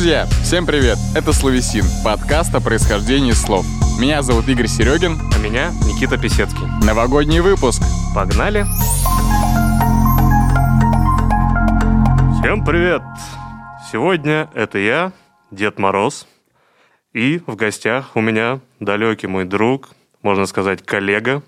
Друзья, всем привет! Это Словесин, подкаст о происхождении слов. Меня зовут Игорь Серегин. А меня Никита Песецкий. Новогодний выпуск. Погнали! Всем привет! Сегодня это я, Дед Мороз, и в гостях у меня далекий мой друг, можно сказать, коллега,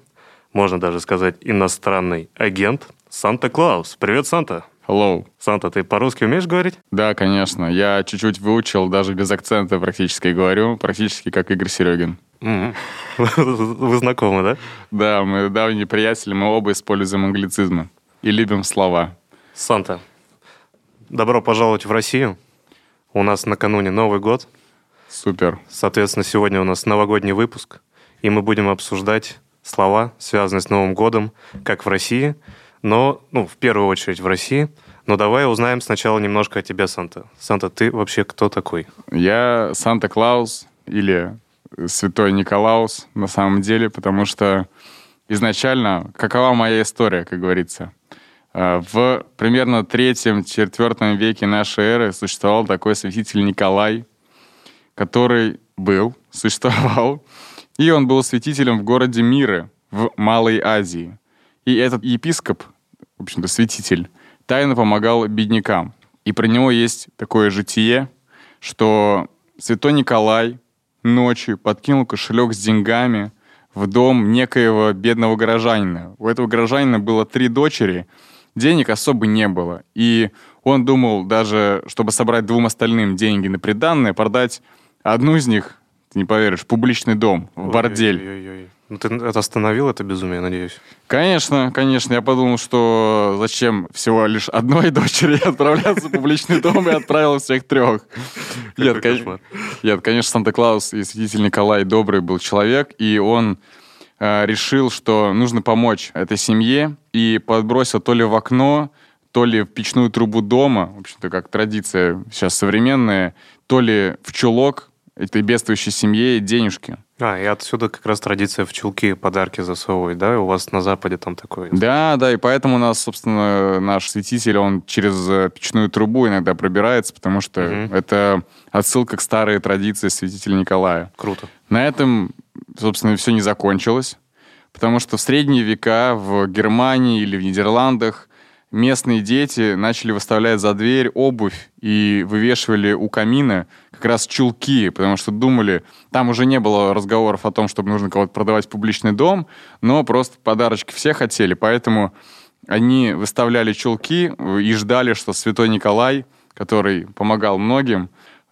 можно даже сказать, иностранный агент Санта-Клаус. Привет, Санта! Hello. Санта, ты по-русски умеешь говорить? Да, конечно. Я чуть-чуть выучил, даже без акцента практически говорю, практически как Игорь Серегин. Вы знакомы, да? Да, мы давние приятели, мы оба используем англицизмы и любим слова. Санта, добро пожаловать в Россию. У нас накануне Новый год. Супер. Соответственно, сегодня у нас новогодний выпуск, и мы будем обсуждать слова, связанные с Новым годом, как в России, но, ну, в первую очередь в России. Но давай узнаем сначала немножко о тебе, Санта. Санта, ты вообще кто такой? Я Санта-Клаус или Святой Николаус на самом деле, потому что изначально, какова моя история, как говорится? А, в примерно третьем-четвертом веке нашей эры существовал такой святитель Николай, который был, существовал, и он был святителем в городе Миры в Малой Азии. И этот епископ, в общем-то, святитель, тайно помогал беднякам. И про него есть такое житие, что святой Николай ночью подкинул кошелек с деньгами в дом некоего бедного горожанина. У этого горожанина было три дочери, денег особо не было. И он думал даже, чтобы собрать двум остальным деньги на приданное, продать одну из них, ты не поверишь, публичный дом, в бордель. Ой-ой-ой. Ну, ты это остановил, это безумие, надеюсь. Конечно, конечно. Я подумал, что зачем всего лишь одной дочери отправляться в публичный дом и отправил всех трех. Нет, кошмар. нет, конечно, Санта-Клаус и святитель Николай добрый был человек, и он э, решил, что нужно помочь этой семье, и подбросил то ли в окно, то ли в печную трубу дома, в общем-то, как традиция сейчас современная, то ли в чулок этой бедствующей семье денежки. А, и отсюда как раз традиция в чулки подарки засовывать, да? У вас на Западе там такое? Да, да, и поэтому у нас, собственно, наш святитель, он через э, печную трубу иногда пробирается, потому что Мгм. это отсылка к старой традиции святителя Николая. Круто. На этом, собственно, все не закончилось, потому что в средние века в Германии или в Нидерландах местные дети начали выставлять за дверь обувь и вывешивали у камина как раз чулки, потому что думали, там уже не было разговоров о том, чтобы нужно кого-то продавать в публичный дом, но просто подарочки все хотели, поэтому они выставляли чулки и ждали, что святой Николай, который помогал многим,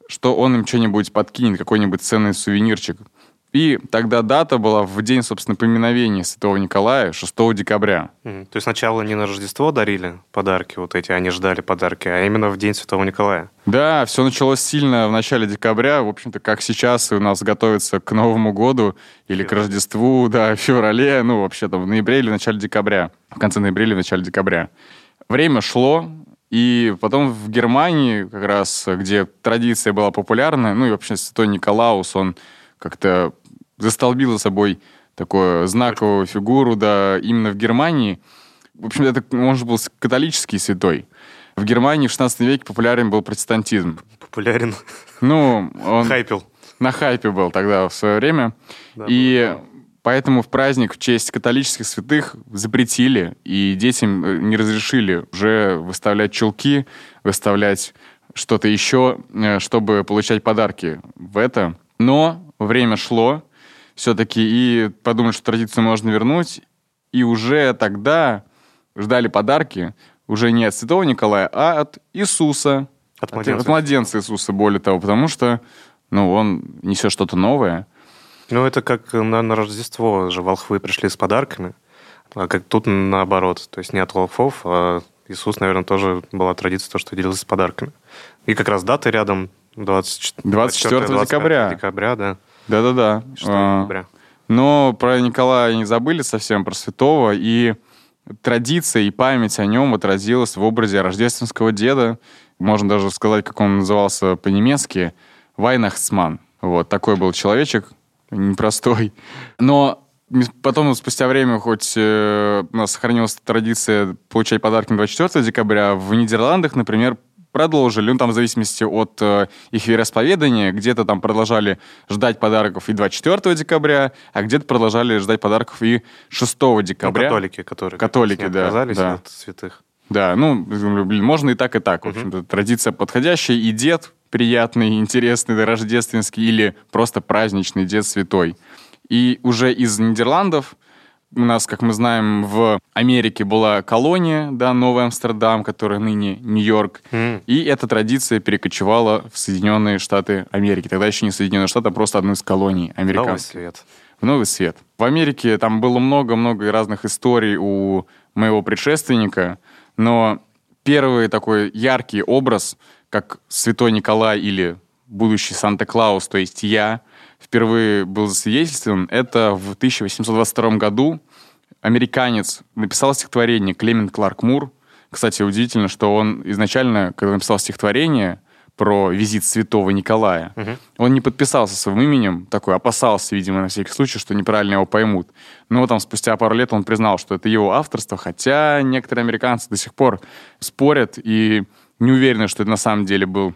что он им что-нибудь подкинет, какой-нибудь ценный сувенирчик. И тогда дата была в день, собственно, поминовения Святого Николая, 6 декабря. То есть сначала не на Рождество дарили подарки вот эти, они ждали подарки, а именно в День Святого Николая. Да, все началось сильно в начале декабря, в общем-то, как сейчас у нас готовится к Новому году или к. Рождеству, да, в феврале, ну, вообще там в ноябре или в начале декабря, в конце ноября или в начале декабря. Время шло, и потом в Германии, как раз, где традиция была популярна, ну и вообще Святой Николаус, он как-то застолбил за собой такую знаковую фигуру, да, именно в Германии. В общем, это, он же был католический святой. В Германии в 16 веке популярен был протестантизм. Популярен. Ну, он Хайпил. на хайпе был тогда в свое время. Да, и поэтому в праздник в честь католических святых запретили, и детям э, не разрешили уже выставлять чулки, выставлять что-то еще, э, чтобы получать подарки в это. Но время шло все-таки, и подумали, что традицию можно вернуть, и уже тогда ждали подарки уже не от Святого Николая, а от Иисуса. От младенца. от младенца Иисуса, более того, потому что ну, он несет что-то новое. Ну, это как на, на Рождество же волхвы пришли с подарками, а как тут наоборот. То есть не от волхвов, а Иисус, наверное, тоже была традиция, то, что делился с подарками. И как раз даты рядом, 24, 24 декабря. декабря, да, Да-да-да. 6 А. Но про Николая не забыли совсем, про святого, и традиция и память о нем отразилась в образе рождественского деда. Можно даже сказать, как он назывался по-немецки, Вайнахсман. Вот, такой был человечек, непростой. Но потом, спустя время, хоть э, у нас сохранилась традиция получать подарки на 24 декабря, в Нидерландах, например, продолжили, ну, там в зависимости от э, их вероисповедания, где-то там продолжали ждать подарков и 24 декабря, а где-то продолжали ждать подарков и 6 декабря. Ну, католики, которые Католики, да, отказались да. от святых. Да, ну, блин, можно и так, и так. В общем-то, традиция подходящая. И дед приятный, интересный, рождественский, или просто праздничный дед святой. И уже из Нидерландов у нас, как мы знаем, в Америке была колония, да, Новый Амстердам, которая ныне Нью-Йорк. М. И эта традиция перекочевала в Соединенные Штаты Америки. Тогда еще не Соединенные Штаты, а просто одну из колоний Новый американских свет. в новый свет. В Америке там было много-много разных историй у моего предшественника, но первый такой яркий образ, как Святой Николай или будущий Санта-Клаус, то есть я, впервые был засвидетельствован, это в 1822 году американец написал стихотворение Клемент Кларк Мур. Кстати, удивительно, что он изначально, когда написал стихотворение про визит святого Николая, он не подписался своим именем, такой опасался, видимо, на всякий случай, что неправильно его поймут. Но там спустя пару лет он признал, что это его авторство, хотя некоторые американцы до сих пор спорят и не уверены, что это на самом деле был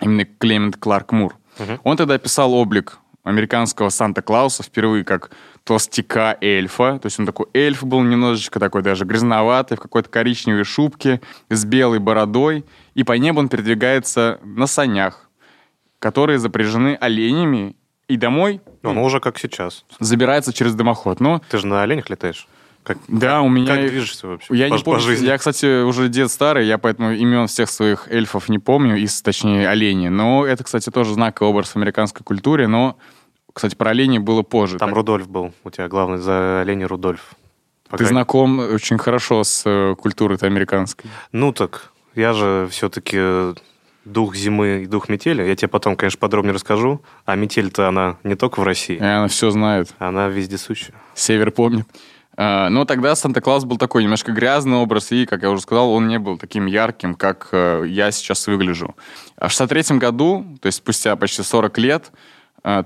именно Клемент Кларк Мур. Он тогда описал облик американского Санта-Клауса впервые как толстяка-эльфа. То есть он такой эльф был немножечко такой даже грязноватый, в какой-то коричневой шубке, с белой бородой. И по небу он передвигается на санях, которые запряжены оленями. И домой Ну, ну, уже как сейчас. забирается через дымоход. Ну, Ты же на оленях летаешь. Как, да, у меня... как движешься вообще Я по, не по помню. жизни? Я, кстати, уже дед старый, я поэтому имен всех своих эльфов не помню, из, точнее, оленей. Но это, кстати, тоже знаковый образ в американской культуре, но, кстати, про оленей было позже. Там Так, Рудольф был. У тебя главный за оленя Рудольф. Ты Пока- знаком очень хорошо с э, культурой американской. Ну так, я же все-таки дух зимы и дух метели. Я тебе потом, конечно, подробнее расскажу. А метель-то она не только в России, И она все знает. она вездесущая. Север помнит. А, Но тогда Санта-Клаус был такой немножко грязный образ, и, как я уже сказал, он не был таким ярким, как э, я сейчас выгляжу. А в 63 году, то есть спустя почти 40 лет, э,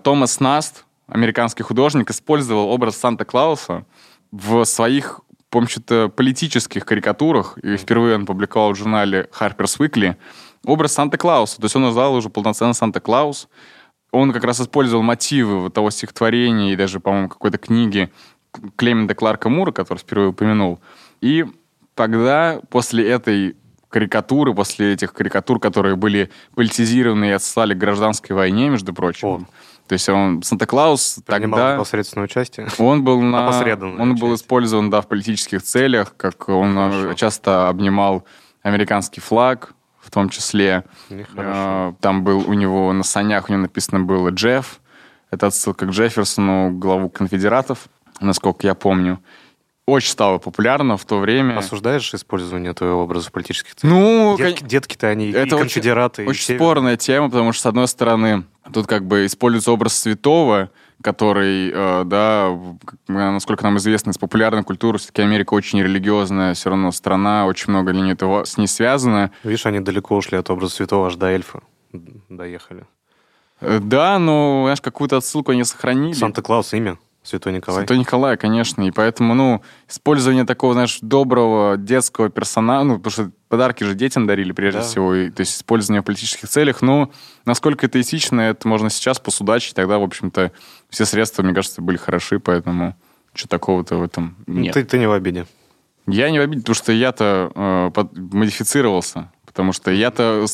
Томас Наст, американский художник, использовал образ Санта-Клауса в своих, помню-то, политических карикатурах, и впервые он публиковал в журнале Harper's Weekly, образ Санта-Клауса. То есть он назвал уже полноценно Санта-Клаус. Он как раз использовал мотивы вот того стихотворения и даже, по-моему, какой-то книги Клемента Кларка Мура, который впервые упомянул. И тогда, после этой карикатуры, после этих карикатур, которые были политизированы и отсылали к гражданской войне, между прочим, О. то есть он, Санта-Клаус Принимал тогда... непосредственное участие. Он был на, он был использован, да, в политических целях, как он э, Хорошо. часто обнимал американский флаг, в том числе. Нехорошо. Э, Там был у него на санях у него написано было Джефф. Это отсылка к Джефферсону, главу конфедератов, насколько я помню. Очень стало популярно в то время. Осуждаешь использование твоего образа в политических целях? Ну, Детки- Детки-то они и это очень- конфедераты, и Очень север. спорная тема, потому что, с одной стороны, тут как бы используется образ святого, который, э, да, насколько нам известно, из популярной культуры, все-таки Америка очень религиозная все равно страна, очень много линий этого с ней связано. Видишь, они далеко ушли от образа святого аж до эльфа. Доехали. Э, Да, но, знаешь, какую-то отсылку они сохранили. Санта-Клаус имя. Святой Николай. Святой Николай, конечно, и поэтому, ну, использование такого, знаешь, доброго детского персонажа, ну, потому что подарки же детям дарили прежде Да. всего, и, то есть использование в политических целях, ну, насколько это этично, это можно сейчас посудачить, тогда, в общем-то, все средства, мне кажется, были хороши, поэтому что такого-то в этом нет. Ты, ты не в обиде. Я не в обиде, потому что я-то э, под- модифицировался, потому что я-то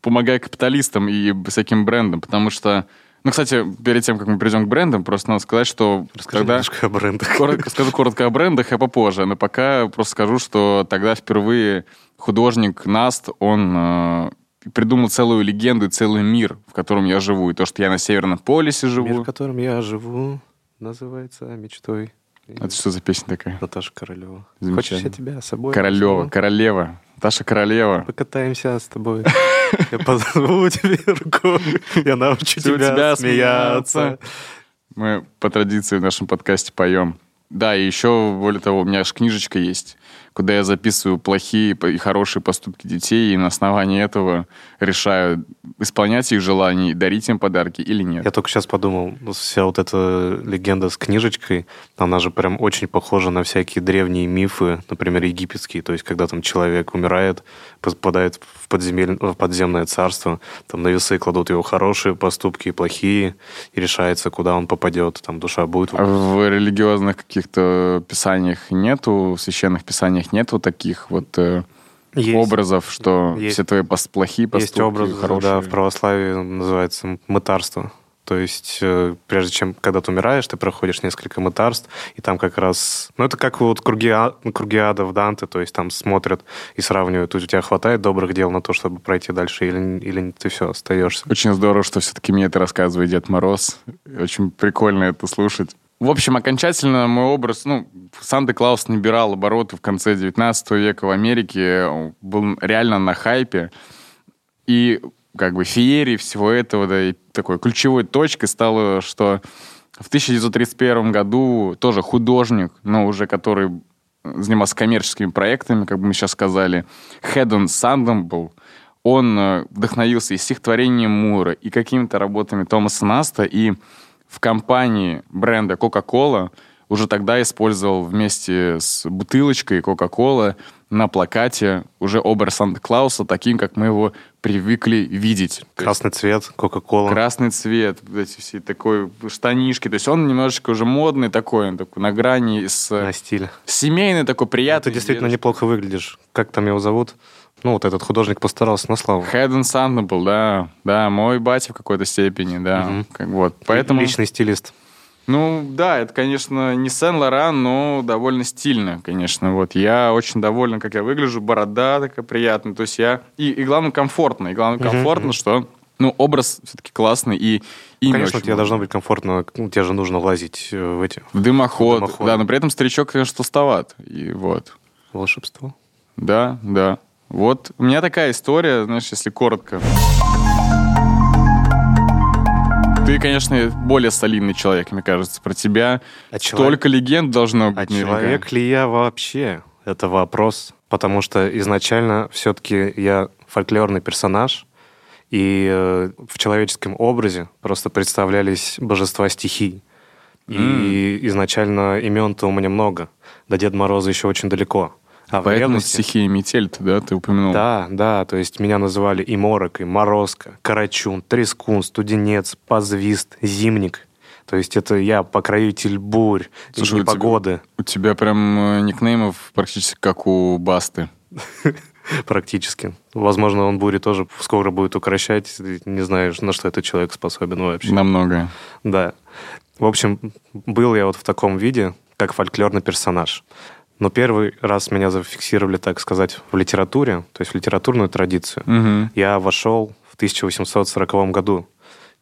помогаю капиталистам и всяким брендам, потому что... Ну, кстати, перед тем, как мы перейдем к брендам, просто надо сказать, что Расскажи когда... немножко о брендах. Коротко, скажу коротко о брендах, а попозже. Но пока просто скажу, что тогда впервые художник Наст, он э, придумал целую легенду и целый мир, в котором я живу. И то, что я на Северном полюсе живу. Мир, в котором я живу, называется мечтой. Это что за песня такая? Наташа Королева. Хочешь, я тебя с собой Королева, возьму? королева. Таша Королева. Покатаемся с тобой. Я позову тебе рукой. Я научу Учу тебя тебя смеяться. Мы по традиции в нашем подкасте поем. Да, и еще, более того, у меня аж книжечка есть. Куда я записываю плохие и хорошие поступки детей, и на основании этого решаю, исполнять их желания дарить им подарки или нет. Я только сейчас подумал, вся вот эта легенда с книжечкой, она же прям очень похожа на всякие древние мифы, например, египетские. То есть, когда там человек умирает, попадает в, подземель... в подземное царство, там на весы кладут его хорошие поступки и плохие, и решается, куда он попадет, там душа будет. А в религиозных каких-то писаниях нету, в священных писаниях нету таких вот э, есть. образов, что есть. все твои плохие поступки, Есть образ, хорошие. да, в православии называется мытарство. То есть, э, прежде чем, когда ты умираешь, ты проходишь несколько мытарств, и там как раз... Ну, это как вот круги, а, круги ада в Данте, то есть там смотрят и сравнивают, у тебя хватает добрых дел на то, чтобы пройти дальше, или, или ты все, остаешься. Очень здорово, что все-таки мне это рассказывает Дед Мороз. Очень прикольно это слушать. В общем, окончательно мой образ, ну, Санта-Клаус набирал обороты в конце 19 века в Америке, был реально на хайпе. И как бы феерии всего этого, да, и такой ключевой точкой стало, что в 1931 году тоже художник, но уже который занимался коммерческими проектами, как бы мы сейчас сказали, Хедон Санденбл, он э, вдохновился и стихотворением Мура, и какими-то работами Томаса Наста, и в компании бренда Coca-Cola уже тогда использовал вместе с бутылочкой Coca-Cola на плакате уже образ Санта-Клауса таким, как мы его привыкли видеть. Красный есть, цвет, Кока-Кола. Красный цвет, эти все такой штанишки. То есть он немножечко уже модный такой, он такой на грани с... На стиль. Семейный такой, приятный. Ты действительно дедушка. неплохо выглядишь. Как там его зовут? Ну, вот этот художник постарался на славу. Хэддон Сандблом, да. Да, мой батя в какой-то степени, да. Угу. Как, вот, поэтому... Личный стилист. Ну, да, это, конечно, не Сен-Лоран, но довольно стильно, конечно. Вот я очень доволен, как я выгляжу, борода такая приятная. То есть я... И, и главное, комфортно. И главное, комфортно, uh-huh. что ну, образ все-таки классный, и имя Конечно, тебе должно быть комфортно, ну, тебе же нужно влазить э, в эти... В дымоход, в дымоход. да, но при этом старичок, конечно, толстоват, и вот. Волшебство. Да, да. Вот у меня такая история, знаешь, если коротко. Ты, конечно, более солидный человек, мне кажется, про тебя. А Столько человек... легенд должно быть. А человек ли я вообще? Это вопрос. Потому что изначально все-таки я фольклорный персонаж, и э, в человеческом образе просто представлялись божества стихий. И mm. изначально имен-то у меня много. До Деда Мороза еще очень далеко. А Поэтому стихия метель да, ты упомянул? Да, да, то есть меня называли и Морок, и Морозко, Карачун, Трескун, Студенец, Позвист, Зимник. То есть это я покровитель бурь Слушай, и погоды. У тебя прям э, никнеймов практически как у Басты. Практически. Возможно, он бури тоже скоро будет укращать. Не знаешь, на что этот человек способен вообще. На многое. Да. В общем, был я вот в таком виде, как фольклорный персонаж. Но первый раз меня зафиксировали, так сказать, в литературе, то есть в литературную традицию. Угу. Я вошел в 1840 году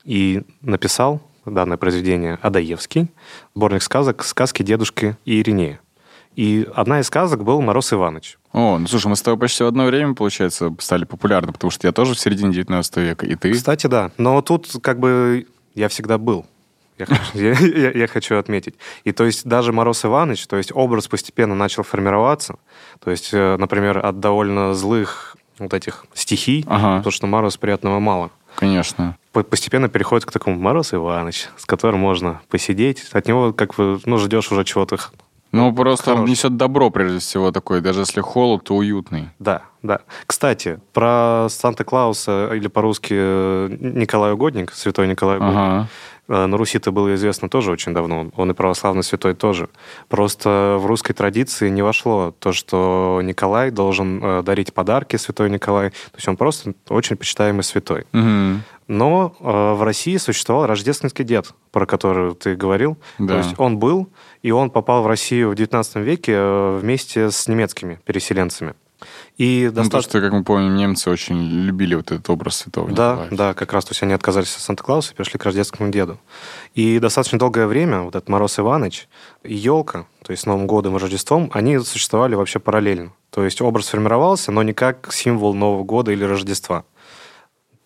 и написал данное произведение Адаевский, сборник сказок «Сказки дедушки и Иринея». И одна из сказок был «Мороз Иваныч». О, ну слушай, мы с тобой почти в одно время, получается, стали популярны, потому что я тоже в середине 19 века, и ты? Кстати, да. Но тут как бы я всегда был я хочу, я, я, я хочу отметить. И то есть даже Мороз Иванович, то есть образ постепенно начал формироваться. То есть, э, например, от довольно злых вот этих стихий, ага. потому что Мороз приятного мало. Конечно. Постепенно переходит к такому Мороз Иванович, с которым можно посидеть. От него как бы, ну, ждешь уже чего-то ну, просто хороший. он несет добро, прежде всего, такой. Даже если холод, то уютный. Да, да. Кстати, про Санта-Клауса, или по-русски э, Николай Угодник, святой Николай Угодник, ага. Э, на Руси это было известно тоже очень давно. Он и православный святой тоже. Просто в русской традиции не вошло то, что Николай должен э, дарить подарки, святой Николай. То есть он просто очень почитаемый святой. Угу. Но э, в России существовал рождественский дед, про который ты говорил. Да. То есть он был, и он попал в Россию в XIX веке вместе с немецкими переселенцами. И ну, достаточно... Потому что, как мы помним, немцы очень любили вот этот образ святого Да, Николая. да, как раз. То есть они отказались от Санта-Клауса и перешли к рождественскому деду. И достаточно долгое время вот этот Мороз Иваныч и елка, то есть с Новым годом и Рождеством, они существовали вообще параллельно. То есть образ формировался, но не как символ Нового года или Рождества.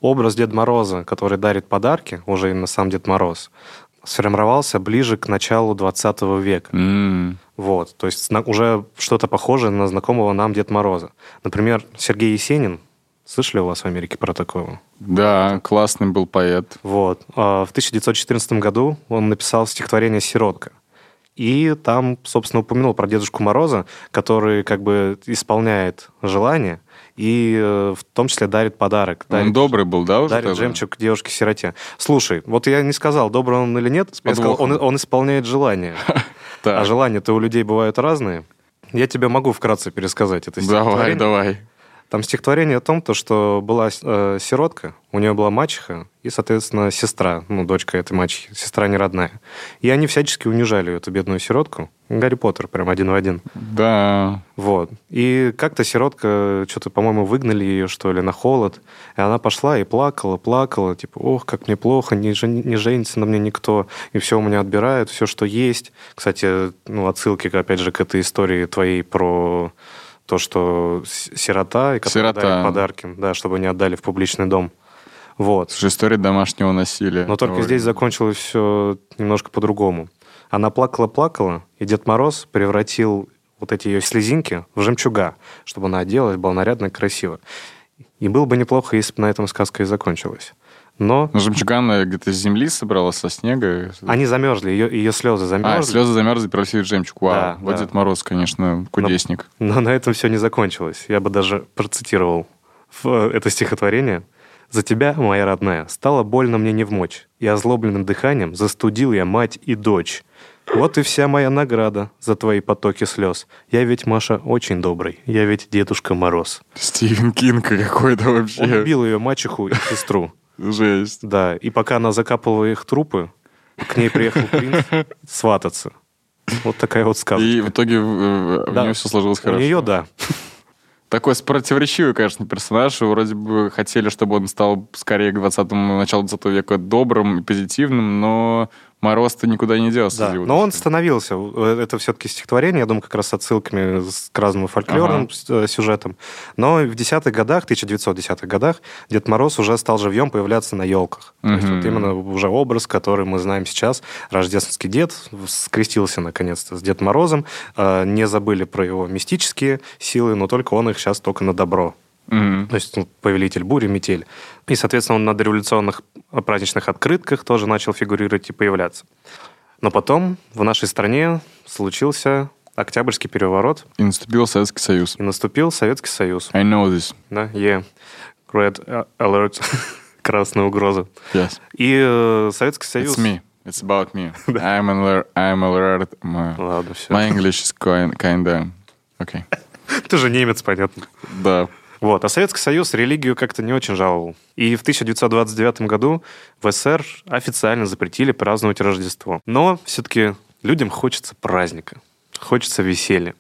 Образ Деда Мороза, который дарит подарки, уже именно сам Дед Мороз, сформировался ближе к началу 20 века. Mm. Вот, то есть уже что-то похожее на знакомого нам Дед Мороза. Например, Сергей Есенин. Слышали у вас в Америке про такого? Да, классный был поэт. Вот. А в 1914 году он написал стихотворение «Сиротка». И там, собственно, упомянул про Дедушку Мороза, который как бы исполняет желание и э, в том числе дарит подарок. Он дарит, добрый был, да, уже? Дарит тогда? жемчуг девушке-сироте. Слушай, вот я не сказал, добрый он или нет, я сказал, он, он исполняет желание. Так. А желания-то у людей бывают разные. Я тебе могу вкратце пересказать это Давай, стихотворение. давай. Там стихотворение о том, то, что была э, сиротка, у нее была мачеха и, соответственно, сестра, ну, дочка этой мачехи, сестра не родная. И они всячески унижали эту бедную сиротку. Гарри Поттер прям один в один. Да. Вот. И как-то сиротка, что-то, по-моему, выгнали ее, что ли, на холод. И она пошла и плакала, плакала, типа, ох, как мне плохо, не, жен- не женится на мне никто, и все у меня отбирают, все, что есть. Кстати, ну, отсылки, опять же, к этой истории твоей про то, что сирота, и Сирота. подарки, да, чтобы не отдали в публичный дом. Вот. Слушай, история домашнего насилия. Но только Ой. здесь закончилось все немножко по-другому. Она плакала-плакала, и Дед Мороз превратил вот эти ее слезинки в жемчуга, чтобы она оделась, была нарядно и красиво. И было бы неплохо, если бы на этом сказка и закончилась. Но Ну, жемчугана где-то с земли собрала, со снега. они замерзли, ее, ее слезы замерзли. А, слезы замерзли, в жемчуг. Вау. Да, вот да. Дед Мороз, конечно, кудесник. Но на этом все не закончилось. Я бы даже процитировал в- это стихотворение. «За тебя, моя родная, стало больно мне не вмочь, и озлобленным дыханием застудил я мать и дочь. Вот и вся моя награда за твои потоки слез. Я ведь, Маша, очень добрый, я ведь Дедушка Мороз». Стивен Кинг какой-то Он вообще. убил ее мачеху и сестру. Жесть. Да, и пока она закапывала их трупы, к ней приехал принц свататься. Вот такая вот сказка. И в итоге э, у Да. нее все сложилось У хорошо. нее, да. Такой противоречивый, конечно, персонаж. Вроде бы хотели, чтобы он стал скорее к 20 началу 20 века добрым и позитивным, но Мороз-то никуда не делся. Да, но он становился. Э, Это все-таки стихотворение, я думаю, как раз с отсылками к разным фольклорным Ага. э, сюжетам. Но в десятых годах, 1910-х годах, Дед Мороз уже стал живьем появляться на елках. То есть вот именно уже образ, который мы знаем сейчас. Рождественский дед скрестился наконец-то с Дед Морозом. Э, Не забыли про его мистические силы, но только он их сейчас только на добро Мгм. то есть ну, повелитель бури, метель. И, соответственно, он на дореволюционных праздничных открытках тоже начал фигурировать и появляться. Но потом в нашей стране случился Октябрьский переворот, И наступил Советский Союз. и наступил Советский Союз. I know this. Да, yeah. Red alert. Красная угроза. Yes. И э, Советский Союз... It's me. It's about me. I'm alert. I'm alert. My, Ладно, все. my English is kind, kinda... Okay. Ты же немец, понятно. Да. Вот. А Советский Союз религию как-то не очень жаловал. И в 1929 году в СССР официально запретили праздновать Рождество. Но все-таки людям хочется праздника, хочется веселья.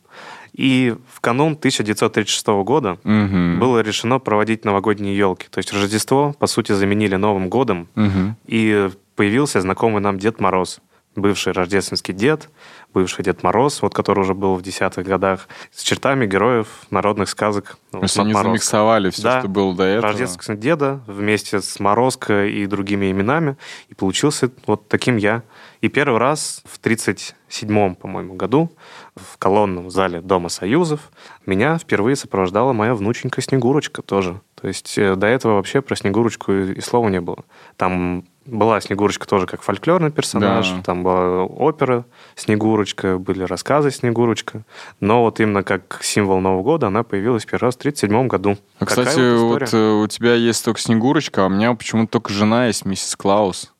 И в канун 1936 года Мгм. было решено проводить новогодние елки. То есть Рождество, по сути, заменили Новым годом. Мгм. И появился знакомый нам Дед Мороз, бывший рождественский дед, бывший Дед Мороз, вот который уже был в десятых годах, с чертами героев народных сказок. То Вот есть они Морозко. замиксовали все, Да. что было до этого. Рождественского деда вместе с Морозко и другими именами. И получился вот таким я. И первый раз в 37-м, по-моему, году в колонном зале Дома Союзов меня впервые сопровождала моя внученька Снегурочка тоже. То есть э, до этого вообще про Снегурочку и слова не было. Там была Снегурочка тоже как фольклорный персонаж, Да. там была опера Снегурочка, были рассказы Снегурочка. Но вот именно как символ Нового года она появилась первый раз в 37 году. А, кстати, вот вот, э, у тебя есть только Снегурочка, а у меня почему-то только жена есть, миссис Клаус.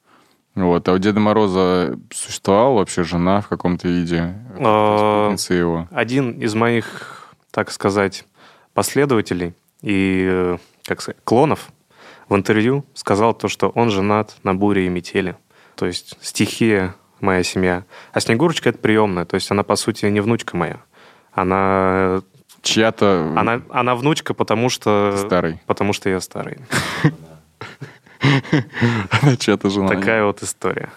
Вот. А у Деда Мороза существовала вообще жена в каком-то виде? А, его. Один из моих, так сказать, последователей и, э, как сказать, клонов в интервью сказал то, что он женат на буре и метели. То есть стихия моя семья. А Снегурочка — это приемная. То есть она, по сути, не внучка моя. Она, Чья-то она, она внучка, потому что... старый. Потому что я старый. Она чья-то жена. Такая вот история.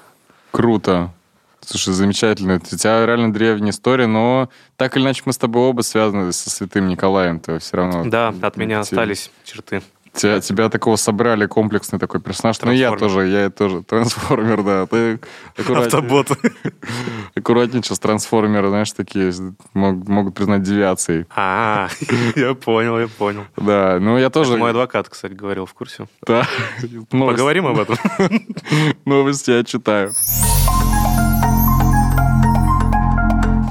Круто. Слушай, замечательно. У тебя реально древняя история, но так или иначе мы с тобой оба связаны со святым Николаем. То все равно. Да, от меня остались черты. Тебя, тебя такого собрали комплексный такой персонаж. Ну, я тоже, я тоже трансформер, да. Ты Автобот. Аккуратнее, сейчас трансформеры, знаешь, такие могут, могут признать девиацией. А, я понял, я понял. Да, ну я тоже... Это мой адвокат, кстати, говорил в курсе. Да. Поговорим об этом. Новости я читаю.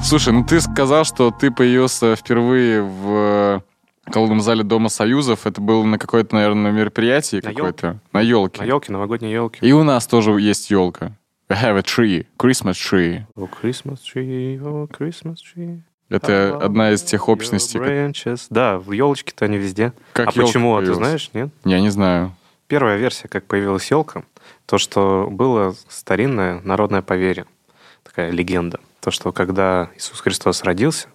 Слушай, ну ты сказал, что ты появился впервые в колонном зале Дома Союзов. Это было на какое-то, наверное, мероприятие На какое-то. На елке. На елке, новогодней елке. И у нас тоже есть елка. We have a tree, Christmas tree. Oh, Christmas tree, oh, Christmas tree. Это одна из тех общностей. как-. Да, в елочке-то они везде. Как а почему, а ты появилась? знаешь, нет? Я не знаю. Первая версия, как появилась елка, то, что было старинное народное поверье, такая легенда. То, что когда Иисус Христос родился,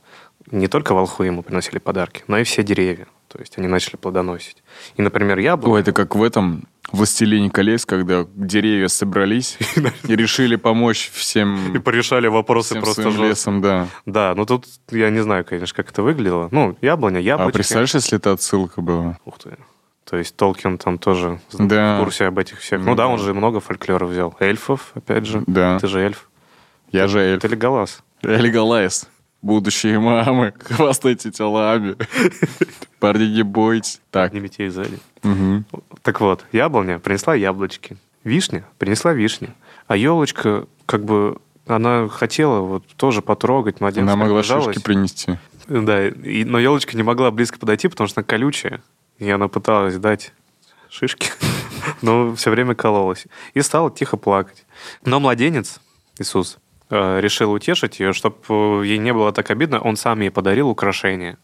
не только волхвы ему приносили подарки, но и все деревья. То есть они начали плодоносить. И, например, яблоко... Ой, это как в этом «Властелине колец», когда деревья собрались и решили помочь И всем, порешали вопросы всем просто своим лесом, да. Да, ну тут я не знаю, конечно, как это выглядело. Ну, яблоня, А яблочки. представляешь, если это отсылка была? Ух ты. То есть Толкин там тоже Да. в курсе об этих всех. Ну Ну да, он же много фольклора взял. Эльфов, опять же. Да. Ты же эльф. Я же эльф. Ты Леголас. Я Леголайс. Будущие мамы, хвастайте телами. Парни, не бойтесь. Так, Не метей сзади. мгм. Так вот, яблоня принесла яблочки. Вишня принесла вишни. А елочка, как бы, она хотела вот тоже потрогать младенца. она могла шишки принести. Да, и- но елочка не могла близко подойти, потому что она колючая. И она пыталась дать шишки, но все время кололась. И стала тихо плакать. Но младенец, Иисус, решил утешить ее, чтобы ей не было так обидно. Он сам ей подарил украшение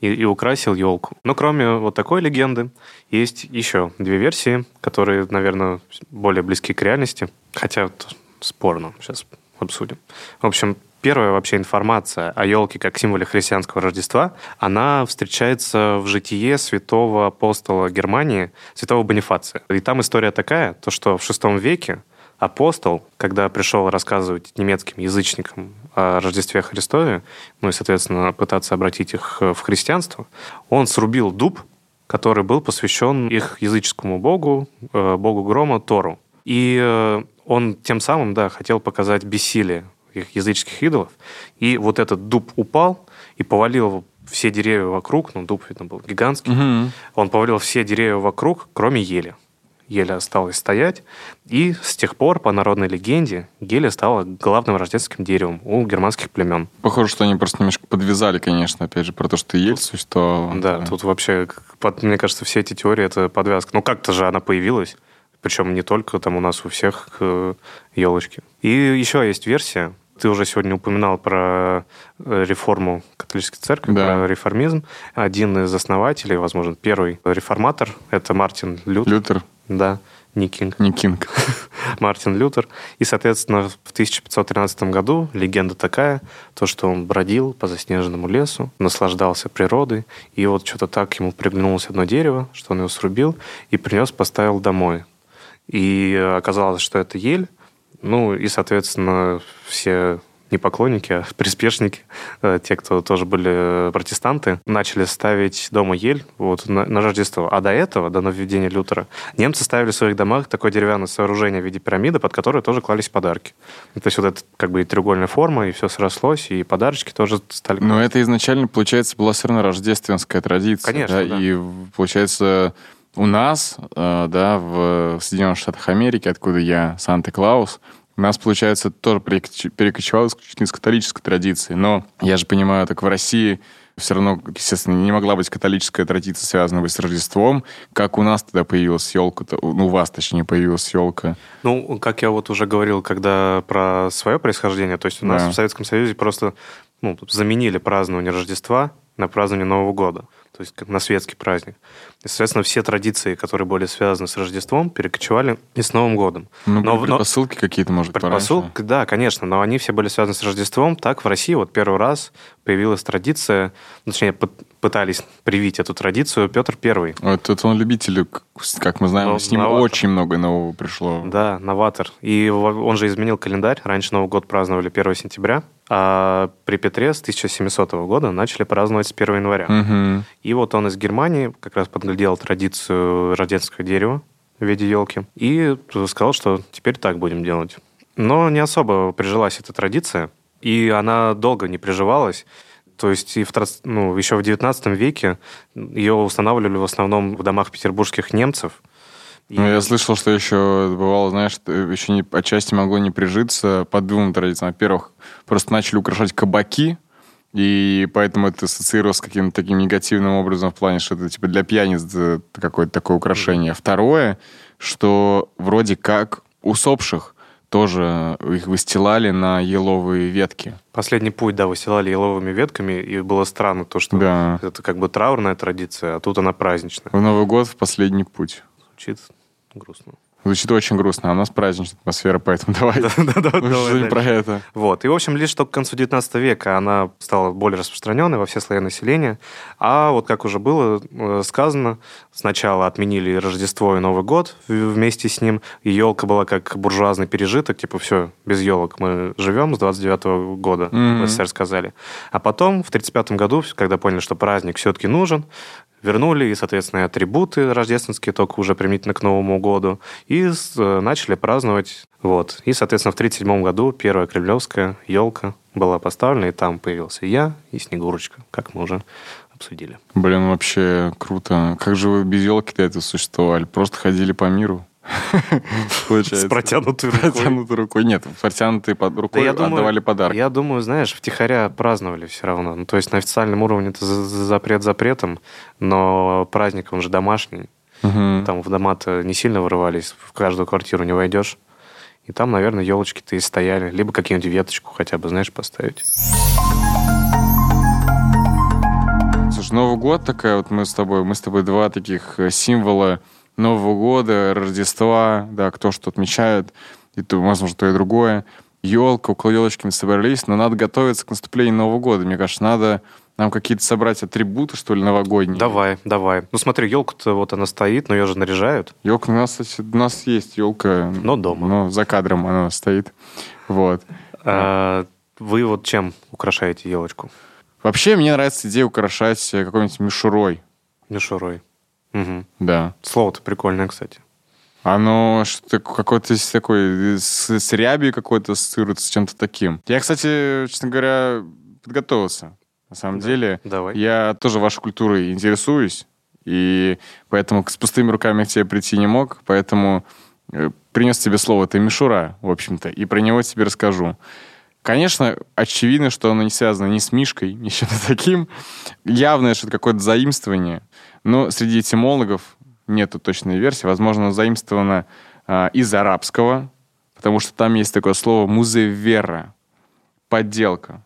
и, и украсил елку. Но кроме вот такой легенды, есть еще две версии, которые, наверное, более близки к реальности. Хотя тут спорно. Сейчас обсудим. В общем, первая вообще информация о елке как символе христианского Рождества, она встречается в житие святого апостола Германии, святого Бонифация. И там история такая, то что в VI веке апостол, когда пришел рассказывать немецким язычникам о Рождестве Христове, ну и, соответственно, пытаться обратить их в христианство, он срубил дуб, который был посвящен их языческому богу, э, богу грома Тору. И э, он тем самым, да, хотел показать бессилие их языческих идолов. И вот этот дуб упал и повалил все деревья вокруг, ну, дуб, видно, был гигантский, Мгм. он повалил все деревья вокруг, кроме ели. Еля осталась стоять, и с тех пор, по народной легенде, Геля стала главным рождественским деревом у германских племен. Похоже, что они просто немножко подвязали, конечно, опять же, про то, что ель существовала. Да, тут вообще, мне кажется, все эти теории — это подвязка. Ну, как-то же она появилась, причем не только там у нас у всех э, елочки. И еще есть версия, ты уже сегодня упоминал про э, реформу католической церкви, Да. про реформизм. Один из основателей, возможно, первый реформатор, это Мартин Лютер. Лютер, Да, не Кинг. не Кинг. Мартин Лютер. И, соответственно, в 1513 году легенда такая, то, что он бродил по заснеженному лесу, наслаждался природой, и вот что-то так ему приглянулось одно дерево, что он его срубил и принес, поставил домой. И оказалось, что это ель. Ну, и, соответственно, все не поклонники, а приспешники, э, те, кто тоже были протестанты, начали ставить дома ель вот, на, на Рождество. А до этого, до нововведения Лютера, немцы ставили в своих домах такое деревянное сооружение в виде пирамиды, под которое тоже клались подарки. Ну, То есть вот это как бы и треугольная форма, и все срослось, и подарочки тоже стали... Но это изначально, получается, была все равно рождественская традиция. Конечно, да. И, получается, у нас, э, да, в Соединенных Штатах Америки, откуда я, Санта-Клаус, у нас, получается, тоже перекоч- перекочевал исключительно из католической традиции. Но я же понимаю, так в России все равно, естественно, не могла быть католическая традиция, связанная с Рождеством. Как у нас тогда появилась елка, ну, у вас, точнее, появилась елка. Ну, как я вот уже говорил, когда про свое происхождение, то есть у нас Да. в Советском Союзе просто ну, заменили празднование Рождества на празднование Нового года, то есть как на светский праздник. И, соответственно, все традиции, которые были связаны с Рождеством, перекочевали и с Новым годом. Ну, Но- но- предпосылки какие-то, может, пораньше. Предпосылки, да, конечно, но они все были связаны с Рождеством. Так в России вот первый раз появилась традиция, ну, точнее, пыт- пытались привить эту традицию Петр Первый. Вот это он любитель, как мы знаем, Ну, с ним новатор. очень много нового пришло. Да, новатор. И он же изменил календарь. Раньше Новый год праздновали 1 сентября, А при Петре с 1700 года начали праздновать с 1 января. Мгм. И вот он из Германии как раз подглядел традицию рождественского дерева в виде елки и сказал, что теперь так будем делать. Но не особо прижилась эта традиция, и она долго не приживалась. То есть и в, ну, еще в 19 веке ее устанавливали в основном в домах петербургских немцев. И- Ну, я слышал, что еще бывало, знаешь, еще не, отчасти могло не прижиться по двум традициям. Во-первых, просто начали украшать кабаки, и поэтому это ассоциировалось с каким-то таким негативным образом в плане, что это типа для пьяниц э, какое-то такое украшение. Второе, что вроде как усопших тоже их выстилали на еловые ветки. Последний путь, да, выстилали еловыми ветками, и было странно то, что Да. это как бы траурная традиция, а тут она праздничная. В Новый год в последний путь. Звучит грустно. Звучит очень грустно, а у нас праздничная атмосфера, поэтому давай. Лучше про это. Вот. И, в общем, лишь только к концу 19 века она стала более распространенной во все слои населения. А вот как уже было э, сказано, сначала отменили Рождество и Новый год вместе с ним. И елка была как буржуазный пережиток, типа, все, без елок мы живем с 29 года, в СССР сказали. А потом, в 35 году, когда поняли, что праздник все-таки нужен, вернули и, соответственно, и атрибуты рождественские, только уже применительно к Новому году, и с- э, начали праздновать. Вот. И, соответственно, в 1937 году первая кремлевская елка была поставлена, и там появился я и Снегурочка, как мы уже обсудили. Блин, вообще круто. Как же вы без елки до этого существовали? Просто ходили по миру? Получается. С протянутой рукой. Протянутой рукой. Нет, протянутой под Да рукой я думаю- отдавали подарки. Я думаю, знаешь, втихаря праздновали все равно. Ну, то есть на официальном уровне это за- за- запрет запретом, но праздник, он же домашний. Мгм. Там в дома-то не сильно вырывались, в каждую квартиру не войдешь. И там, наверное, елочки-то и стояли. Либо какие-нибудь веточку хотя бы, знаешь, поставить. Слушай, Новый год такая вот мы с тобой, мы с тобой два таких э, символа Нового года, Рождества, да, кто что отмечает, и то, возможно, то и другое. Елка, около елочки мы собрались, но надо готовиться к наступлению Нового года. Мне кажется, надо нам какие-то собрать атрибуты, что ли, новогодние. Давай, давай. Ну смотри, елка-то вот она стоит, но ее же наряжают. Елка у нас, кстати, у нас есть елка. Но дома. Но за кадром она стоит. Вот. А, вы вот чем украшаете елочку? Вообще, мне нравится идея украшать какой-нибудь мишурой. Мишурой. Мгм. Да. Слово-то прикольное, кстати. Оно что-то какое-то такой, с, с рябью какой-то ассоциируется, с чем-то таким. Я, кстати, честно говоря, подготовился. На самом Да. деле, Давай. я тоже вашей культурой интересуюсь, и поэтому с пустыми руками к тебе прийти не мог, поэтому э, принес тебе слово, это мишура, в общем-то, и про него тебе расскажу. Конечно, очевидно, что оно не связано ни с Мишкой, ни с чем-то таким. Явно, что это какое-то заимствование. Но среди этимологов нету точной версии. Возможно, оно заимствовано а, из арабского, потому что там есть такое слово «музевера» — подделка.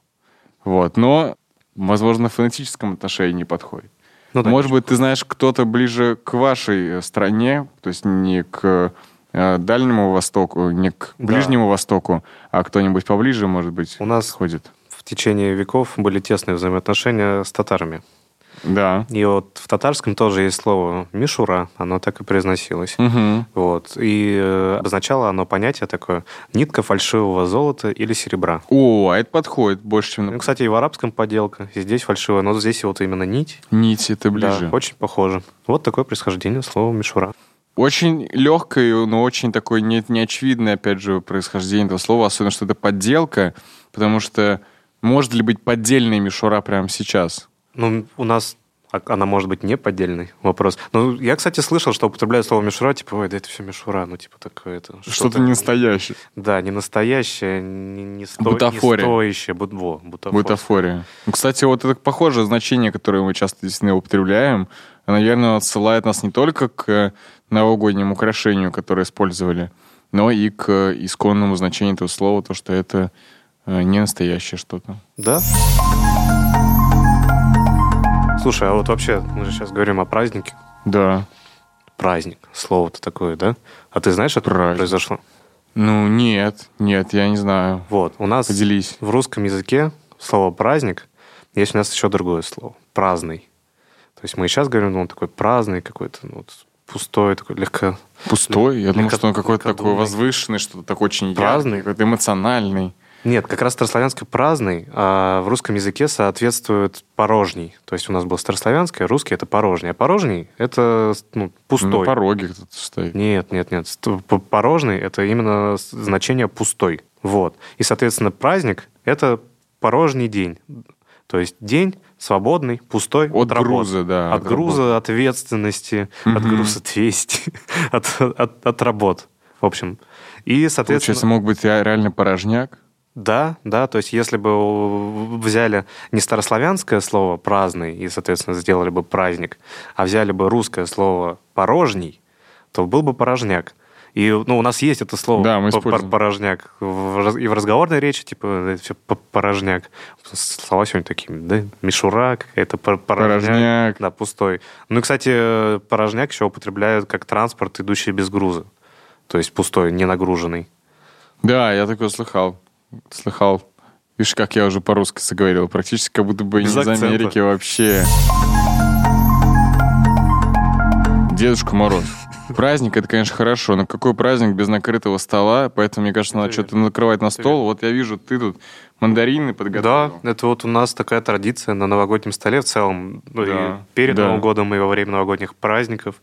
Вот. Но, возможно, в фонетическом отношении не подходит. Ну да, Может быть, ты знаешь кто-то ближе к вашей э, стране, то есть не к э, Дальнему Востоку, не к Да. Ближнему Востоку, а кто-нибудь поближе, может быть, У нас ходит. в течение веков были тесные взаимоотношения с татарами. Да. И вот в татарском тоже есть слово «мишура», оно так и произносилось. Мгм. Вот. И э, обозначало оно понятие такое «нитка фальшивого золота или серебра». О, а это подходит больше, чем Ну, кстати, и в арабском подделка, и здесь фальшивая, но здесь вот именно нить. нить, это ближе. Да, очень похоже. Вот такое происхождение слова «мишура». Очень легкое, но очень такое не, неочевидное, опять же, происхождение этого слова, особенно, что это подделка, потому что может ли быть поддельная мишура прямо сейчас? Ну, у нас а- она может быть не поддельный вопрос. Ну, я, кстати, слышал, что употребляют слово мишура, типа, ой, да это все мишура, ну, типа, такое это. Что-то не настоящее. Да, не настоящее, не, не, сто- Бутафория. не стоящее. Бут, во, бутафор. Бутафория. Ну, Кстати, вот это похожее значение, которое мы часто действительно употребляем, оно, наверное, отсылает нас не только к новогоднему украшению, которое использовали, но и к исконному значению этого слова, то, что это э, не настоящее что-то. Да. Слушай, а вот вообще, мы же сейчас говорим о празднике. Да. Праздник. Слово-то такое, да? А ты знаешь, Праздник. произошло? Ну, нет, нет, я не знаю. Вот, у нас Поделись. в русском языке слово «праздник» есть у нас еще другое слово. Праздный. То есть мы сейчас говорим, ну, он такой праздный какой-то, ну, вот пустой, такой легко... Пустой? Я думал, Легко- что он какой-то такой возвышенный, что-то такой очень Праздный? праздный, какой-то эмоциональный. Нет, как раз старославянский праздный, а в русском языке соответствует порожний. То есть у нас был старославянский, а русский — это порожний. А порожний — это ну, пустой. На пороге кто-то стоит. Нет, нет, нет. Порожный — это именно значение пустой. Вот. И, соответственно, праздник — это порожний день. То есть день свободный, пустой От работы. груза, да. От груза, ответственности, от Мгм. груза 200, от, от, от работ. В общем. И, соответственно... Получается, мог быть ре- реально порожняк. Да, да, то есть если бы взяли не старославянское слово «праздный» и, соответственно, сделали бы праздник, а взяли бы русское слово «порожний», то был бы порожняк. И ну, у нас есть это слово Да, мы порожняк и в разговорной речи, типа, это все порожняк. Слова сегодня такие, да, мишура какая-то, пор- порожняк. Порожняк. Да, пустой. Ну и, кстати, порожняк еще употребляют как транспорт, идущий без груза. То есть пустой, не нагруженный. Да, я такое слыхал. Слыхал. Видишь, как я уже по-русски заговорил. Практически как будто бы Без не из акцента. Америки вообще. Дедушка Мороз. Праздник это, конечно, хорошо, но какой праздник без накрытого стола? Поэтому, мне кажется, надо что-то накрывать на стол. Вот я вижу, ты тут мандарины Да, подготовил. это вот у нас такая традиция на новогоднем столе в целом. Ну, Да, и перед да. Новым годом и во время новогодних праздников.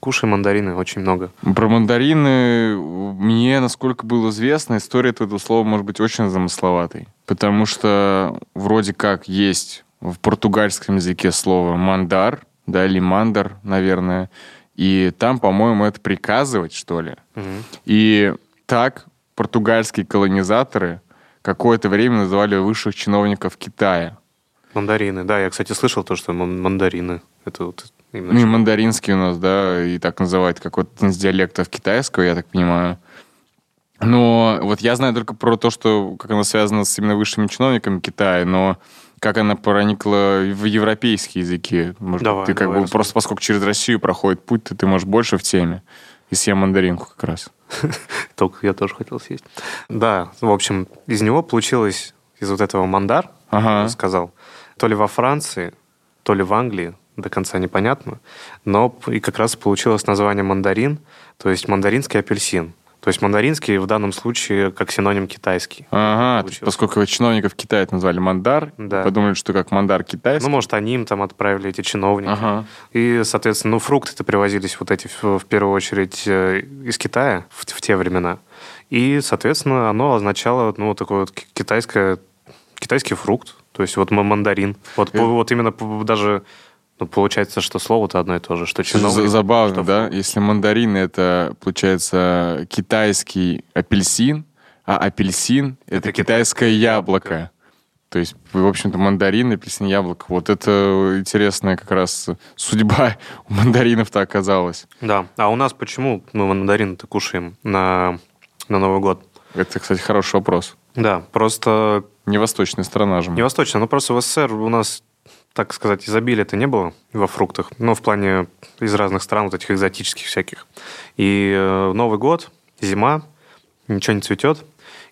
Кушаем мандарины очень много. Про мандарины мне, насколько было известно, история этого слова может быть очень замысловатой. Потому что вроде как есть в португальском языке слово мандар, да, или мандар, наверное. И там, по-моему, это приказывать, что ли. Мгм. И так португальские колонизаторы какое-то время называли высших чиновников Китая. Мандарины. Да, я, кстати, слышал то, что ман- мандарины. Это вот именно... Ну и мандаринский у нас, да, и так называют какой-то из диалектов китайского, я так понимаю. Но вот я знаю только про то, что как она связана с именно высшими чиновниками Китая, но как она проникла в европейские языки. Может, Давай, ты как давай, бы расскажи. просто поскольку через Россию проходит путь, то ты можешь больше в теме. И съем мандаринку как раз. Только я тоже хотел съесть. Да, в общем, из него получилось, из вот этого мандар, Ага. сказал, то ли во Франции, то ли в Англии, до конца непонятно, но и как раз получилось название мандарин, то есть мандаринский апельсин. То есть мандаринский в данном случае как синоним китайский. Ага, поскольку чиновников Китая это назвали мандар, Да. подумали, что как мандар китайский. Ну, может, они им там отправили эти чиновники. Ага. И, соответственно, ну, фрукты-то привозились вот эти в, первую очередь э, из Китая в, в те времена. И, соответственно, оно означало, ну, вот такой вот ки- китайское, китайский фрукт. То есть вот ма- мандарин. Вот, Э. вот именно даже ну, получается, что слово-то одно и то же. Что чиновник, за- Забавно, что да? Если мандарин это, получается, китайский апельсин, а апельсин это, Это китайское яблоко. То есть, в общем-то, мандарин, апельсин, яблоко. Вот это интересная как раз судьба у мандаринов-то оказалась. Да. А у нас почему мы мандарины-то кушаем на, на Новый год? Это, кстати, хороший вопрос. Да, просто Не восточная страна же. Не восточно, но просто в СССР у нас, так сказать, изобилия-то не было во фруктах. Ну, в плане из разных стран, вот этих экзотических всяких. И э, Новый год, зима, ничего не цветет.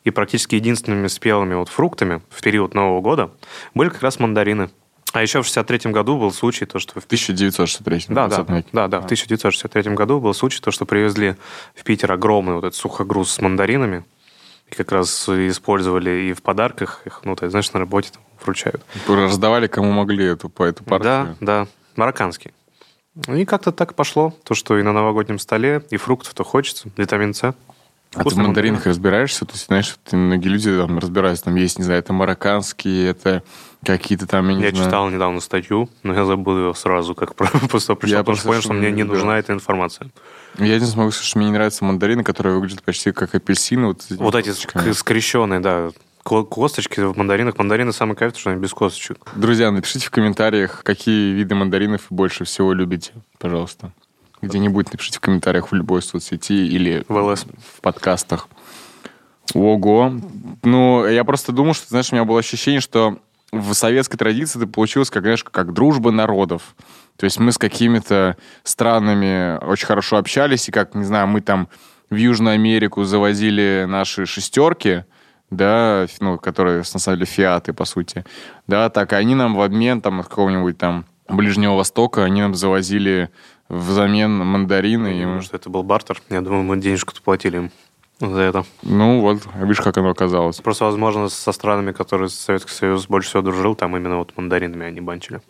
И практически единственными спелыми вот фруктами в период Нового года были как раз мандарины. А еще в 63 году был случай, то, что в В 1963 да, да, 20 веке. да, да. В 1963 году был случай, то, что привезли в Питер огромный вот этот сухогруз с мандаринами. И как раз использовали и в подарках их, ну, ты знаешь, на работе там вручают. Раздавали кому могли эту, по эту Да, партию. да, марокканский. Ну И как-то так пошло, то, что и на новогоднем столе, и фруктов-то хочется, витамин С. А ты в мандаринах разбираешься? То есть, знаешь, ты, многие люди там разбираются. Там есть, не знаю, это марокканские, это какие-то там, я не Я знаю. читал недавно статью, но я забыл ее сразу, как про- после того пришел, Я потому что просто понял, что мне не да. нужна эта информация. Я не смогу сказать, что мне не нравятся мандарины, которые выглядят почти как апельсины. Вот, Вот эти косточками. скрещенные, да, ко- косточки в мандаринах. Мандарины самый кайф, что они без косточек. Друзья, напишите в комментариях, какие виды мандаринов вы больше всего любите, пожалуйста. Где-нибудь напишите в комментариях в любой соцсети или В ЛС. в подкастах. Ого. Ну, я просто думал, что, знаешь, у меня было ощущение, что в советской традиции это получилось, как, знаешь, как дружба народов. То есть мы с какими-то странами очень хорошо общались, и как, не знаю, мы там в Южную Америку завозили наши шестерки, да, ну, которые, на самом деле, фиаты, по сути, да, так, и они нам в обмен, там, от какого-нибудь там Ближнего Востока, они нам завозили взамен мандарины. Я думаю, что это был бартер. Я думаю, мы денежку-то платили им. за это. Ну вот, видишь, как оно оказалось. Просто, возможно, со странами, которые Советский Союз больше всего дружил, там именно вот мандаринами они банчили.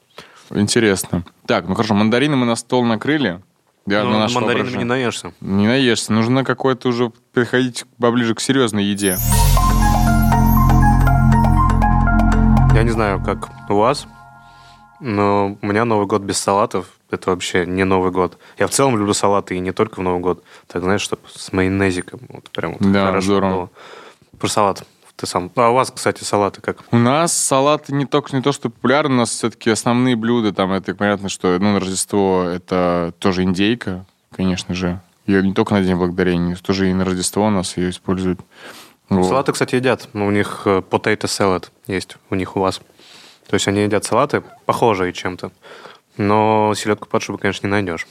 Интересно. Так, ну хорошо, мандарины мы на стол накрыли. Я Ну, на мандаринами не наешься. Не наешься. Нужно какое-то уже переходить поближе к серьезной еде. Я не знаю, как у вас, но у меня Новый год без салатов – это вообще не Новый год. Я в целом люблю салаты, и не только в Новый год. Так, знаешь, чтобы с майонезиком. Вот прям вот Да, хорошо здорово. было. Про салат ты сам. А у вас, кстати, салаты как? У нас салаты не только не то, что популярны, у нас все-таки основные блюда, там это понятно, что ну, на Рождество это тоже индейка, конечно же. Ее не только на День Благодарения, тоже и на Рождество у нас ее используют. Вот. Салаты, кстати, едят. Ну, У них э, potato salad есть, у них у вас. То есть они едят салаты, похожие чем-то. Но селедку под шубой, конечно, не найдешь.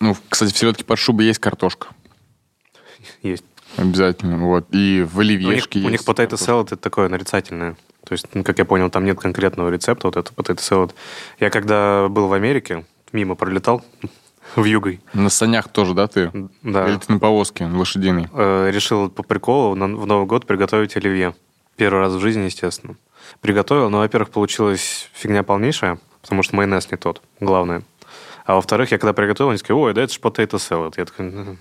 Ну, кстати, в селедке под шубой есть картошка. Есть. Обязательно. Вот. И в У них, оливьешке у них есть. potato salad это такое нарицательное. То есть, ну, как я понял, там нет конкретного рецепта, вот это potato salad. Я когда был в Америке, мимо пролетал в югой, На санях тоже, да, ты? да, Или ты на повозке лошадиной? э, решил по приколу на- в Новый год приготовить оливье. Первый раз в жизни, естественно. Приготовил, но, во-первых, получилась фигня полнейшая, потому что майонез не тот, главное. А во-вторых, я когда приготовил, они сказали, ой, да это же potato salad. Я такой, «Ну,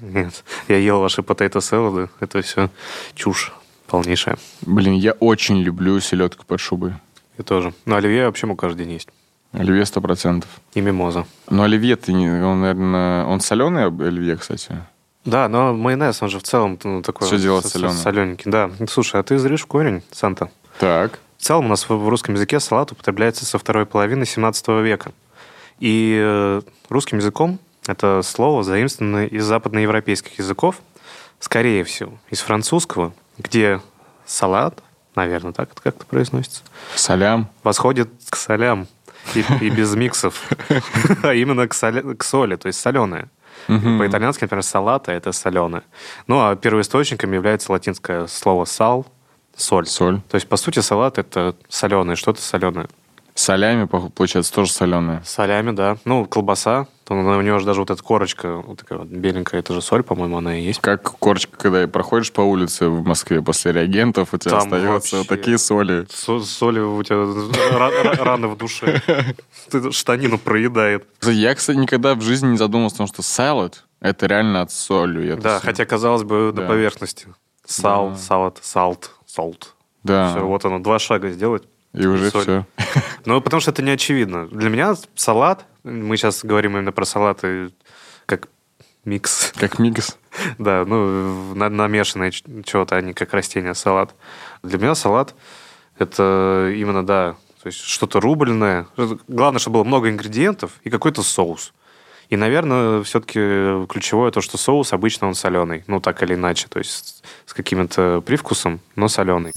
нет, я ел ваши potato salad, это все чушь полнейшая. Блин, я очень люблю селедку под шубой. Я тоже. Но оливье я вообще могу каждый день есть. Оливье сто процентов. И мимоза. Но оливье, ты не, он, наверное, он соленый оливье, кстати. Да, но майонез, он же в целом ну, такой... Всё делает с- с- солёное. Солененький, да. Слушай, а ты зришь в корень, Санта? Так. Целом у нас в, русском языке салат употребляется со второй половины 17 века. И э, русским языком это слово заимствовано из западноевропейских языков, скорее всего, из французского, где салат, наверное, так это как-то произносится, Салям. восходит к солям и, и без миксов, а именно к, соли, к соли, то есть соленое. По-итальянски, например, салата – это соленое. Ну, а первоисточником является латинское слово «сал» – соль. Соль. То есть, по сути, салат – это соленое, что-то соленое. Солями, по- получается, тоже соленые. Солями, да. Ну, колбаса, то у него же даже вот эта корочка, вот такая вот беленькая, это же соль, по-моему, она и есть. Как корочка, когда проходишь по улице в Москве после реагентов, у тебя Там остается вообще- такие соли. Со- соли у тебя ра- ра- раны в душе. Штанину проедает. Я, кстати, никогда в жизни не задумывался о том, что салат — это реально от соли. Да, хотя, казалось бы, на поверхности. Сал, салат, салт, солт. Да. Все, вот оно, два шага сделать. И уже соль. все. Ну, потому что это не очевидно. Для меня салат, мы сейчас говорим именно про салаты как микс, Как микс. да, ну, на- намешанное чего-то, а не как растение салат. Для меня салат это именно, да, то есть что-то рубленное. Главное, чтобы было много ингредиентов и какой-то соус. И, наверное, все-таки ключевое то, что соус обычно он соленый. Ну, так или иначе. То есть с каким-то привкусом, но соленый.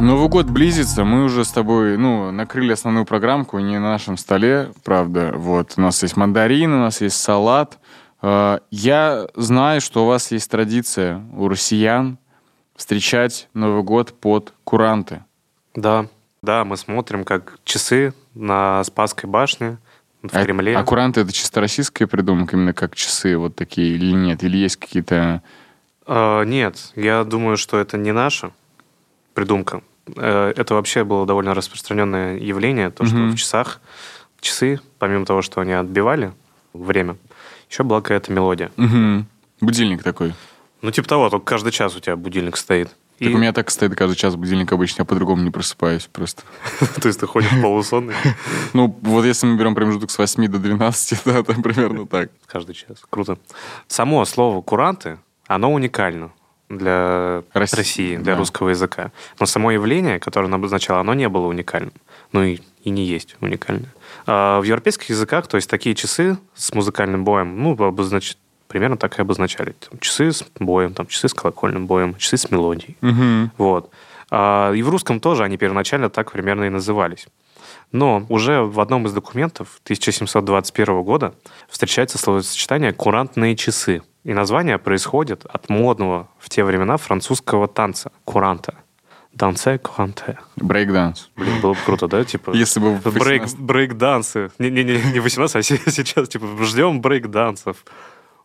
Новый год близится, мы уже с тобой, ну, накрыли основную программку, не на нашем столе, правда. Вот, у нас есть мандарин, у нас есть салат. Э, Я знаю, что у вас есть традиция у россиян встречать Новый год под куранты. Да, да, мы смотрим, как часы на Спасской башне в А- Кремле. А куранты это чисто российская придумка, именно как часы вот такие или нет? Или есть какие-то... А, нет, я думаю, что это не наша придумка. Э, Это вообще было довольно распространенное явление, то, что Мгм. в часах часы, помимо того, что они отбивали время, еще была какая-то мелодия. Мгм. Будильник такой. Ну, типа того, только каждый час у тебя будильник стоит. Так И- у меня так стоит каждый час будильник обычно, я по-другому не просыпаюсь просто. То есть ты ходишь полусонный Ну, вот если мы берем промежуток с 8 до 12, да, там примерно так. каждый час. Круто. Само слово «куранты», оно уникально для Росси- России, для да. русского языка. Но само явление, которое оно обозначало, оно не было уникальным. Ну и, и не есть уникальное. А в европейских языках, то есть такие часы с музыкальным боем, ну, обознач... примерно так и обозначали. Там часы с боем, там, часы с колокольным боем, часы с мелодией. Мгм. Вот. А, и в русском тоже они первоначально так примерно и назывались. Но уже в одном из документов 1721 года встречается словосочетание «курантные часы». И название происходит от модного в те времена французского танца «куранта». Дансе куранте. Брейкданс. Блин, было бы круто, да? Типа, Если бы в брейк, 18 брейк-дансы. Не, не, не, не 18, а се- сейчас, типа, ждем брейк-дансов.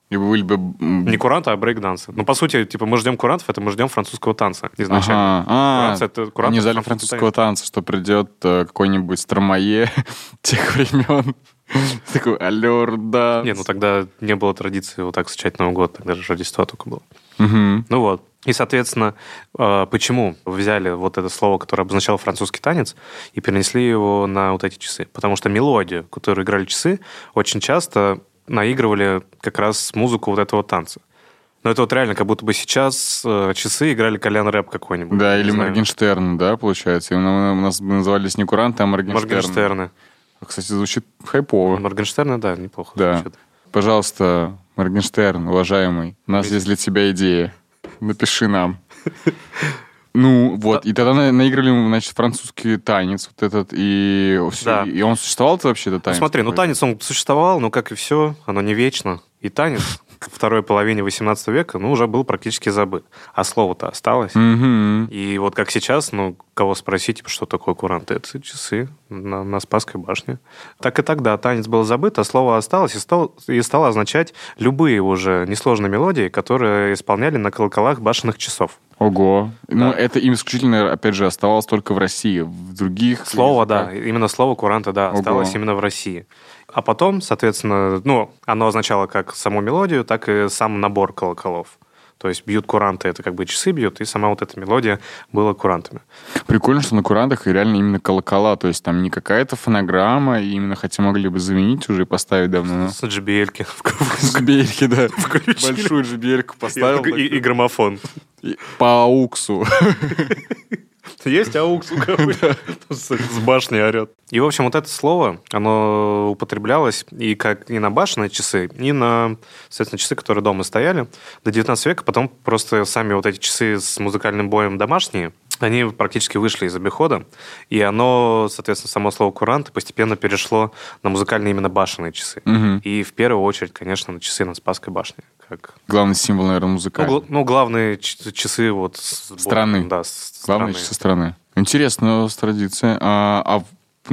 И были бы... Не куранты, а брейк-дансы. Ну, по сути, типа, мы ждем курантов, это мы ждем французского танца изначально. Ага. А, Куранцы это- куранты это ждали французского танца, что придет э, какой-нибудь Стромае тех времен. Такой, алло, да. Не, ну тогда не было традиции вот так встречать Новый год, тогда же Рождество только было. Мгм. Ну вот. И, соответственно, э, почему взяли вот это слово, которое обозначало французский танец, и перенесли его на вот эти часы? Потому что мелодию, которую играли часы, очень часто наигрывали как раз музыку вот этого танца. Но это вот реально, как будто бы сейчас э, часы играли кальян-рэп какой-нибудь. Да, или знаю. Моргенштерн, да, получается. И у на- у нас бы назывались не куранты, а Моргенштерн. Моргенштерны. Кстати, звучит хайпово. Моргенштерны, да, неплохо Да. звучит. Пожалуйста, Моргенштерн, уважаемый, у нас есть для тебя идея. Напиши нам. Ну, вот, и тогда на- наиграли, значит, французский танец вот этот, и, Да. и он существовал-то вообще, этот Ну, танец? смотри, ну танец, он существовал, но, как и все, оно не вечно. И танец к второй половине 18 века, ну, уже был практически забыт. А слово-то осталось. Мгм. И вот как сейчас, ну, кого спросить, типа, что такое куранты? Это часы на, на Спасской башне. Так и тогда танец был забыт, а слово осталось и, стал, и стало означать любые уже несложные мелодии, которые исполняли на колоколах башенных часов. Ого. Ну, Да. это им исключительно, опять же, оставалось только в России. В других... Слово, да, именно слово куранта, да, Ого. осталось именно в России. А потом, соответственно, ну, оно означало как саму мелодию, так и сам набор колоколов. То есть бьют куранты, это как бы часы бьют, и сама вот эта мелодия была курантами. Прикольно, что на курантах и реально именно колокола, то есть там не какая-то фонограмма, и именно хотя могли бы заменить уже и поставить давно. но- С JBL-ки. С JBL-ки, да. Включили. Большую JBL-ку поставил. И, и- и граммофон. и По ауксу. Есть аукс у кого-то? С башни орет. И, в общем, вот это слово, оно употреблялось и как и на башенные часы, и на, соответственно, часы, которые дома стояли до 19 века. Потом просто сами вот эти часы с музыкальным боем домашние, они практически вышли из обихода, и оно, соответственно, само слово «курант» постепенно перешло на музыкальные именно башенные часы. Мгм. И в первую очередь, конечно, на часы на Спасской башне. Как... Главный символ, наверное, Ну, музыкальный. гла- ну, главные часы вот... с- Страны. Да, с- Главная страны. часы страны. Интересная у вас традиция. А, а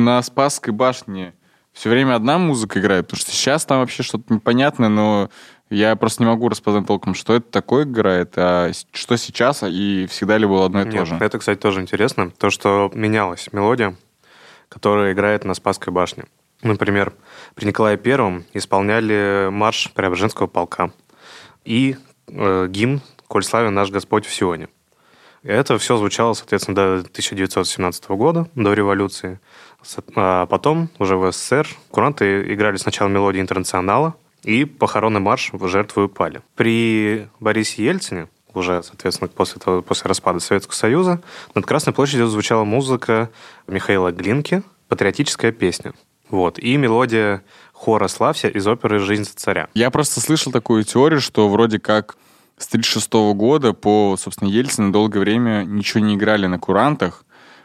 на Спасской башне все время одна музыка играет? Потому что сейчас там вообще что-то непонятное, но я просто не могу распознать толком, что это такое играет, а что сейчас, и всегда ли было одно и то Нет, же. это, кстати, тоже интересно. То, что менялась мелодия, которая играет на Спасской башне. Например, при Николае Первом исполняли марш Преображенского полка и э, гимн «Коль славен наш Господь в Сионе». Это все звучало, соответственно, до 1917 года, до революции. А потом, уже в СССР, куранты играли сначала мелодии «Интернационала», и похоронный марш в жертву упали. При Борисе Ельцине, уже, соответственно, после, того, после распада Советского Союза, над Красной площадью звучала музыка Михаила Глинки, патриотическая песня. Вот. И мелодия хора «Славься» из оперы «Жизнь царя». Я просто слышал такую теорию, что вроде как с 1936 года по, собственно, Ельцину долгое время ничего не играли на курантах,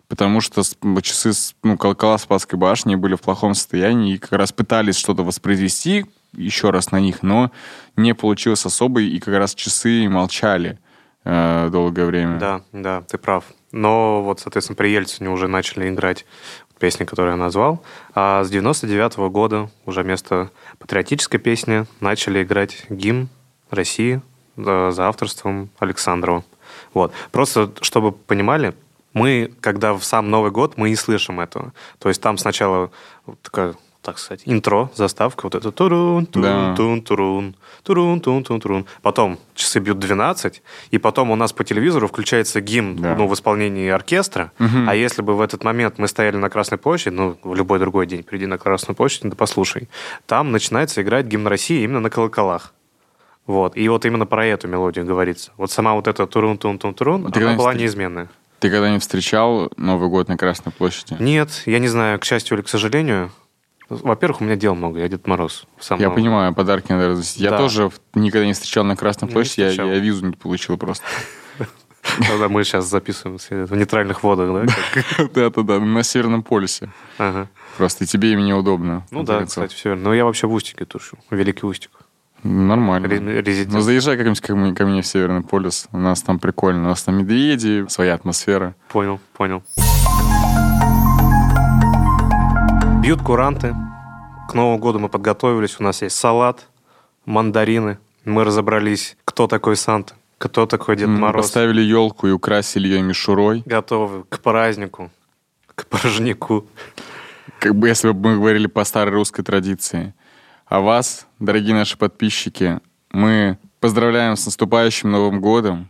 потому что часы, с- ну, колокола Спасской башни были в плохом состоянии и как раз пытались что-то воспроизвести еще раз на них, но не получилось особо, и как раз часы молчали э, долгое время. Да, да, ты прав. Но вот, соответственно, при Ельцине уже начали играть песни, которые я назвал. А с 99 года уже вместо патриотической песни начали играть гимн России за, за авторством Александрова. Вот. Просто, чтобы понимали, мы, когда в сам Новый год, мы не слышим этого. То есть там сначала такая, так сказать, интро, заставка, вот это турун, турун, турун, турун, турун, турун, турун, турун. Потом часы бьют 12, и потом у нас по телевизору включается гимн Да. ну, в исполнении оркестра. А если бы в этот момент мы стояли на Красной площади, ну, в любой другой день приди на Красную площадь, да послушай, там начинается играть гимн России именно на колоколах. Вот. И вот именно про эту мелодию говорится. Вот сама вот эта турун-тун-тун-турун, она была встр- неизменная. Ты когда-нибудь встречал Новый год на Красной площади? Нет, я не знаю, к счастью или к сожалению. Во-первых, у меня дел много, я Дед Мороз. Сам Я Новый понимаю, подарки надо разносить. Я Да. тоже в- никогда не встречал на Красной площади, я, я визу не получил просто. Тогда мы сейчас записываем в нейтральных водах, да? Да-да-да, на Северном полюсе. Просто и тебе им неудобно. Ну да, кстати, все. Но я вообще в Устике тушу. Великий Устик. Нормально. Ре- резидент. Ну, заезжай как-нибудь ко мне в Северный полюс. У нас там прикольно. У нас там медведи, своя атмосфера. Понял, понял. Бьют куранты. К Новому году мы подготовились. У нас есть салат, мандарины, Мы разобрались, кто такой Санта, кто такой Дед Мы Мороз. Поставили елку и украсили ее мишурой. Готовы к празднику, к порожнику. Как бы если бы мы говорили по старой русской традиции. А вас, дорогие наши подписчики, мы поздравляем с наступающим Новым годом.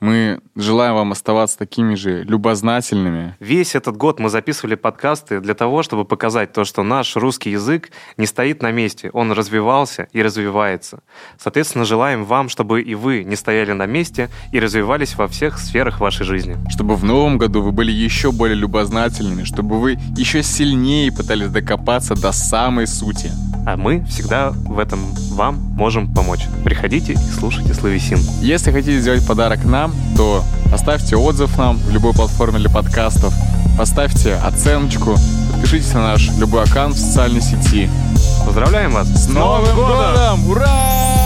Мы желаем вам оставаться такими же любознательными. Весь этот год мы записывали подкасты для того, чтобы показать то, что наш русский язык не стоит на месте, он развивался и развивается. Соответственно, желаем вам, чтобы и вы не стояли на месте и развивались во всех сферах вашей жизни. Чтобы в новом году вы были еще более любознательными, чтобы вы еще сильнее пытались докопаться до самой сути. А мы всегда в этом вам можем помочь. Приходите и слушайте Славесин. Если хотите сделать подарок нам, то оставьте отзыв нам в любой платформе для подкастов, поставьте оценочку, подпишитесь на наш любой аккаунт в социальной сети. Поздравляем вас С Новым годом! Ура!